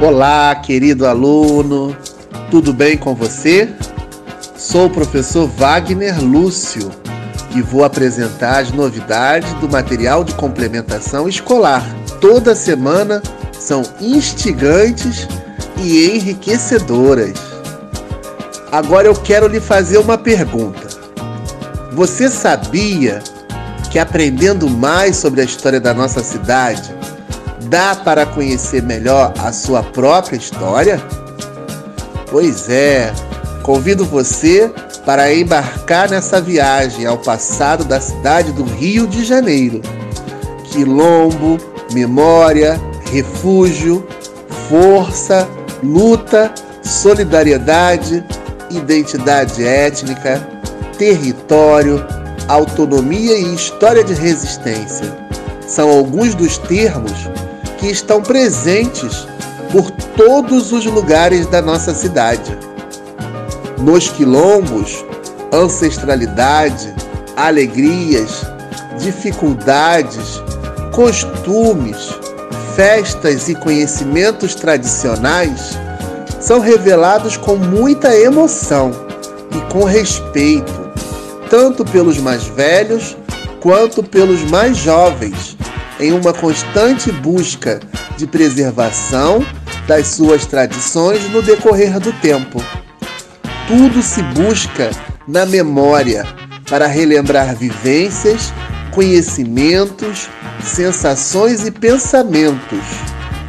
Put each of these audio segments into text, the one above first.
Olá, querido aluno, tudo bem com você? Sou o professor Wagner Lúcio e vou apresentar as novidades do material de complementação escolar. Toda semana são instigantes e enriquecedoras. Agora eu quero lhe fazer uma pergunta. Você sabia que aprendendo mais sobre a história da nossa cidade, dá para conhecer melhor a sua própria história? Pois é, convido você para embarcar nessa viagem ao passado da cidade do Rio de Janeiro. Quilombo, memória, refúgio, força, luta, solidariedade, identidade étnica, território, autonomia e história de resistência. São alguns dos termos que estão presentes por todos os lugares da nossa cidade. Nos quilombos, ancestralidade, alegrias, dificuldades, costumes, festas e conhecimentos tradicionais são revelados com muita emoção e com respeito, tanto pelos mais velhos quanto pelos mais jovens em uma constante busca de preservação das suas tradições no decorrer do tempo. Tudo se busca na memória para relembrar vivências, conhecimentos, sensações e pensamentos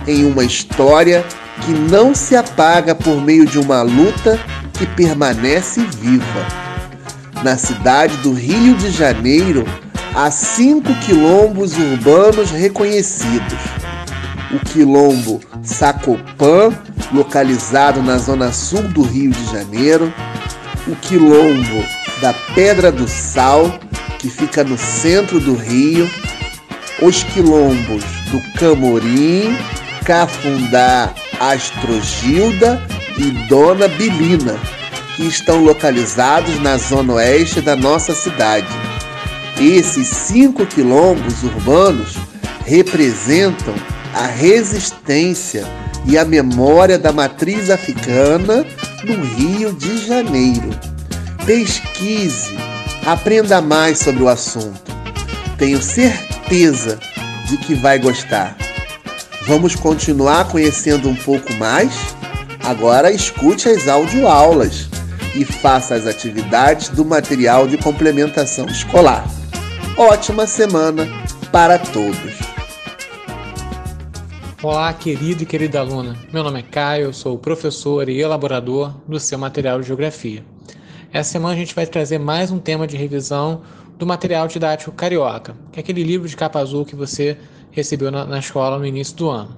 em uma história que não se apaga por meio de uma luta que permanece viva. Na cidade do Rio de Janeiro, há cinco quilombos urbanos reconhecidos. O quilombo Sacopã, localizado na zona sul do Rio de Janeiro, o quilombo da Pedra do Sal, que fica no centro do Rio, os quilombos do Camorim, Cafundá, Astrogilda e Dona Bilina, que estão localizados na zona oeste da nossa cidade. Esses cinco quilombos urbanos representam a resistência e a memória da matriz africana no Rio de Janeiro. Pesquise, aprenda mais sobre o assunto. Tenho certeza de que vai gostar. Vamos continuar conhecendo um pouco mais? Agora escute as audioaulas e faça as atividades do material de complementação escolar ótima semana para todos. Olá, querido e querida aluna. Meu nome é Caio, sou professor e elaborador do seu material de Geografia. Essa semana a gente vai trazer mais um tema de revisão do material didático Carioca, que é aquele livro de capa azul que você recebeu na, na escola no início do ano.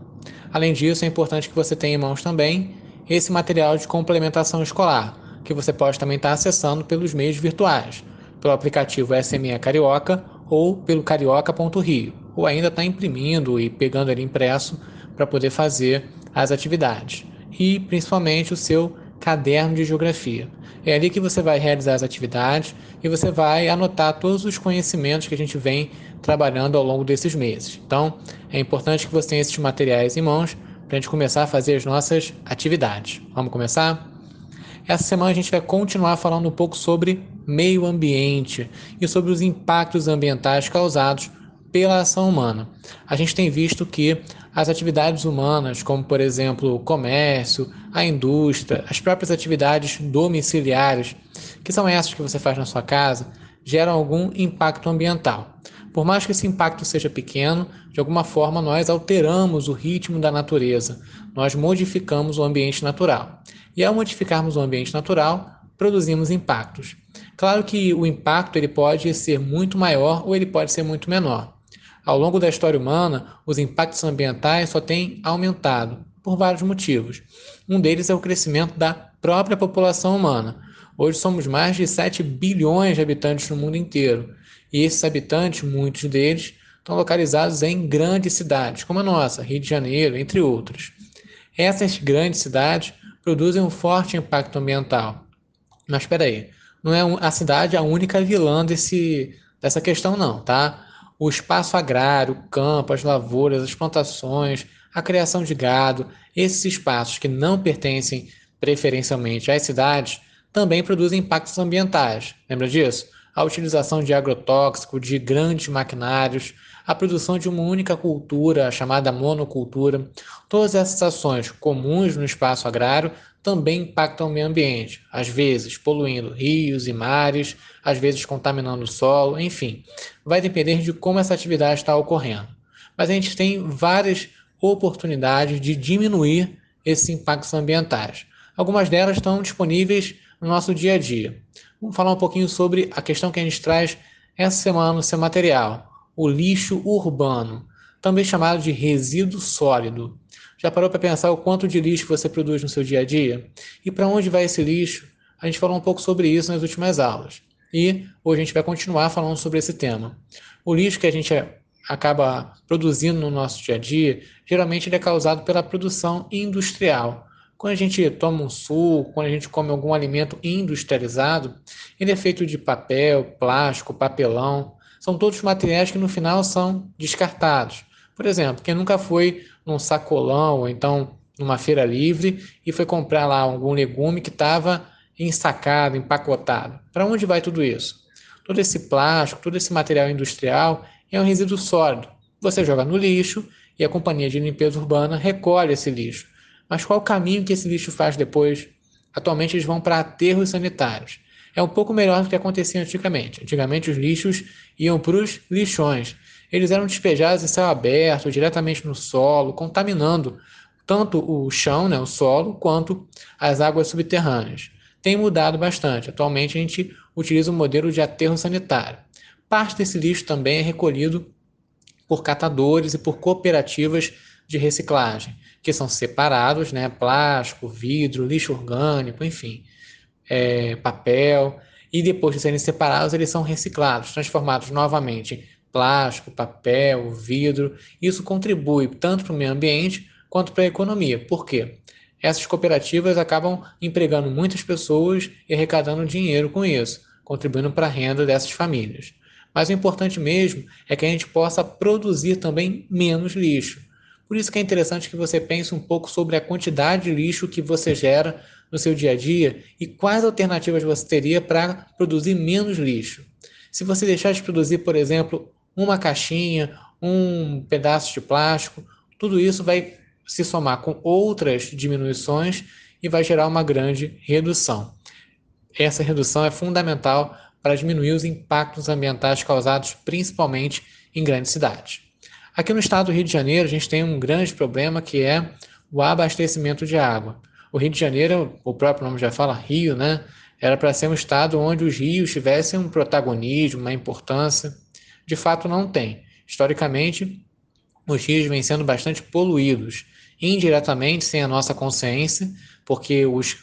Além disso, é importante que você tenha em mãos também esse material de complementação escolar, que você pode também estar acessando pelos meios virtuais, pelo aplicativo SME Carioca ou pelo carioca.rio, ou ainda está imprimindo e pegando ali impresso para poder fazer as atividades. E principalmente o seu caderno de geografia. É ali que você vai realizar as atividades e você vai anotar todos os conhecimentos que a gente vem trabalhando ao longo desses meses. Então, é importante que você tenha esses materiais em mãos para a gente começar a fazer as nossas atividades. Vamos começar? Essa semana a gente vai continuar falando um pouco sobre meio ambiente e sobre os impactos ambientais causados pela ação humana. A gente tem visto que as atividades humanas, como por exemplo o comércio, a indústria, as próprias atividades domiciliares, que são essas que você faz na sua casa, geram algum impacto ambiental. Por mais que esse impacto seja pequeno, de alguma forma nós alteramos o ritmo da natureza, nós modificamos o ambiente natural. E ao modificarmos o ambiente natural, produzimos impactos. Claro que o impacto ele pode ser muito maior ou ele pode ser muito menor. Ao longo da história humana, os impactos ambientais só têm aumentado por vários motivos. Um deles é o crescimento da própria população humana. Hoje somos mais de 7 bilhões de habitantes no mundo inteiro, e esses habitantes, muitos deles, estão localizados em grandes cidades, como a nossa, Rio de Janeiro, entre outras. Essas grandes cidades produzem um forte impacto ambiental. Mas espera aí, não é a cidade a única vilã desse, dessa questão, não, tá? O espaço agrário, o campo, as lavouras, as plantações, a criação de gado, esses espaços que não pertencem preferencialmente às cidades, também produzem impactos ambientais. Lembra disso? A utilização de agrotóxico, de grandes maquinários, a produção de uma única cultura, chamada monocultura. Todas essas ações comuns no espaço agrário também impactam o meio ambiente, às vezes poluindo rios e mares, às vezes contaminando o solo, enfim. Vai depender de como essa atividade está ocorrendo. Mas a gente tem várias oportunidades de diminuir esses impactos ambientais. Algumas delas estão disponíveis no nosso dia a dia. Vamos falar um pouquinho sobre a questão que a gente traz essa semana no seu material, o lixo urbano, também chamado de resíduo sólido. Já parou para pensar o quanto de lixo você produz no seu dia a dia? E para onde vai esse lixo? A gente falou um pouco sobre isso nas últimas aulas. E hoje a gente vai continuar falando sobre esse tema. O lixo que a gente acaba produzindo no nosso dia a dia, geralmente ele é causado pela produção industrial. Quando a gente toma um suco, quando a gente come algum alimento industrializado, ele é feito de papel, plástico, papelão. São todos materiais que no final são descartados. Por exemplo, quem nunca foi num sacolão ou então numa feira livre e foi comprar lá algum legume que estava ensacado, empacotado. Para onde vai tudo isso? Todo esse plástico, todo esse material industrial é um resíduo sólido. Você joga no lixo e a companhia de limpeza urbana recolhe esse lixo. Mas qual o caminho que esse lixo faz depois? Atualmente eles vão para aterros sanitários. É um pouco melhor do que acontecia antigamente. Antigamente os lixos iam para os lixões. Eles eram despejados em céu aberto, diretamente no solo, contaminando tanto o chão, né, o solo, quanto as águas subterrâneas. Tem mudado bastante. Atualmente a gente utiliza o um modelo de aterro sanitário. Parte desse lixo também é recolhido por catadores e por cooperativas de reciclagem, que são separados, né? Plástico, vidro, lixo orgânico, enfim, é, papel. E depois de serem separados, eles são reciclados, transformados novamente plástico, papel, vidro. Isso contribui tanto para o meio ambiente quanto para a economia. Por quê? Essas cooperativas acabam empregando muitas pessoas e arrecadando dinheiro com isso, contribuindo para a renda dessas famílias. Mas o importante mesmo é que a gente possa produzir também menos lixo. Por isso que é interessante que você pense um pouco sobre a quantidade de lixo que você gera no seu dia a dia e quais alternativas você teria para produzir menos lixo. Se você deixar de produzir, por exemplo, uma caixinha, um pedaço de plástico, tudo isso vai se somar com outras diminuições e vai gerar uma grande redução. Essa redução é fundamental para diminuir os impactos ambientais causados principalmente em grandes cidades. Aqui no estado do Rio de Janeiro, a gente tem um grande problema que é o abastecimento de água. O Rio de Janeiro, o próprio nome já fala Rio, né? Era para ser um estado onde os rios tivessem um protagonismo, uma importância. De fato, não tem. Historicamente, os rios vêm sendo bastante poluídos, indiretamente, sem a nossa consciência, porque os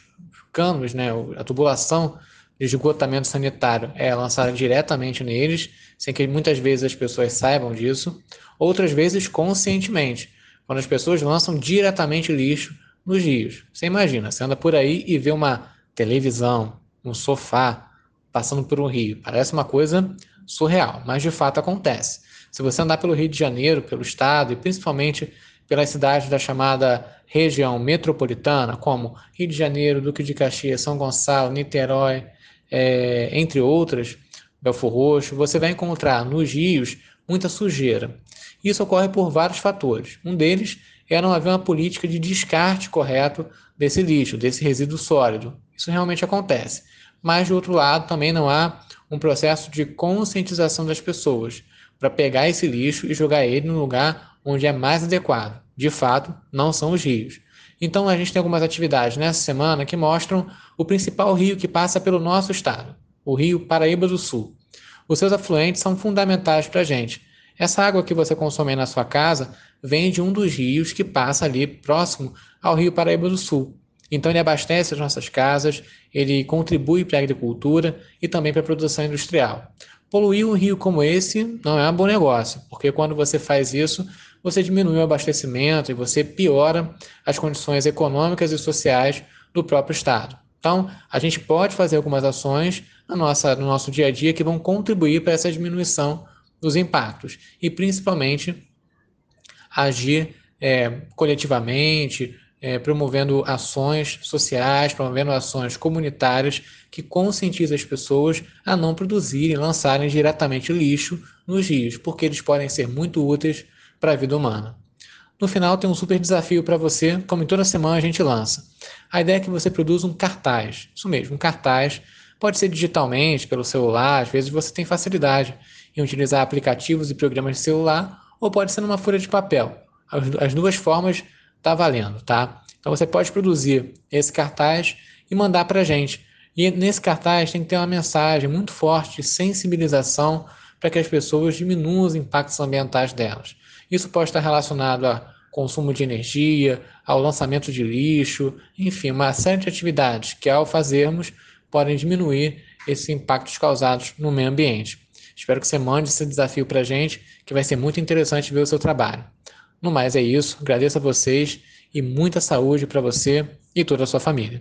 canos, né, a tubulação de esgotamento sanitário é lançada diretamente neles, sem que muitas vezes as pessoas saibam disso, outras vezes conscientemente, quando as pessoas lançam diretamente lixo nos rios. Você imagina, você anda por aí e vê uma televisão, um sofá passando por um rio. Parece uma coisa surreal, mas de fato acontece. Se você andar pelo Rio de Janeiro, pelo estado e principalmente pelas cidades da chamada região metropolitana, como Rio de Janeiro, Duque de Caxias, São Gonçalo, Niterói, é, entre outras, Belfor Roxo, você vai encontrar nos rios muita sujeira. Isso ocorre por vários fatores. Um deles é não haver uma política de descarte correto desse lixo, desse resíduo sólido. Isso realmente acontece. Mas, de outro lado, também não há um processo de conscientização das pessoas para pegar esse lixo e jogar ele no lugar onde é mais adequado. De fato, não são os rios. Então, a gente tem algumas atividades nessa semana que mostram o principal rio que passa pelo nosso estado, o Rio Paraíba do Sul. Os seus afluentes são fundamentais para a gente. Essa água que você consome na sua casa vem de um dos rios que passa ali próximo ao Rio Paraíba do Sul. Então, ele abastece as nossas casas, ele contribui para a agricultura e também para a produção industrial. Poluir um rio como esse não é um bom negócio, porque quando você faz isso, você diminui o abastecimento e você piora as condições econômicas e sociais do próprio Estado. Então, a gente pode fazer algumas ações na nossa, no nosso dia a dia que vão contribuir para essa diminuição dos impactos e, principalmente, agir é, coletivamente, é, promovendo ações sociais, promovendo ações comunitárias que conscientizam as pessoas a não produzirem lançarem diretamente lixo nos rios, porque eles podem ser muito úteis para a vida humana. No final, tem um super desafio para você, como em toda semana a gente lança. A ideia é que você produza um cartaz, isso mesmo, um cartaz. Pode ser digitalmente, pelo celular, às vezes você tem facilidade em utilizar aplicativos e programas de celular, ou pode ser numa folha de papel. As duas formas tá valendo, tá? Então você pode produzir esse cartaz e mandar para a gente. E nesse cartaz tem que ter uma mensagem muito forte de sensibilização para que as pessoas diminuam os impactos ambientais delas. Isso pode estar relacionado a consumo de energia, ao lançamento de lixo, enfim, uma série de atividades que, ao fazermos, podem diminuir esses impactos causados no meio ambiente. Espero que você mande esse desafio para a gente, que vai ser muito interessante ver o seu trabalho. No mais é isso, agradeço a vocês e muita saúde para você e toda a sua família.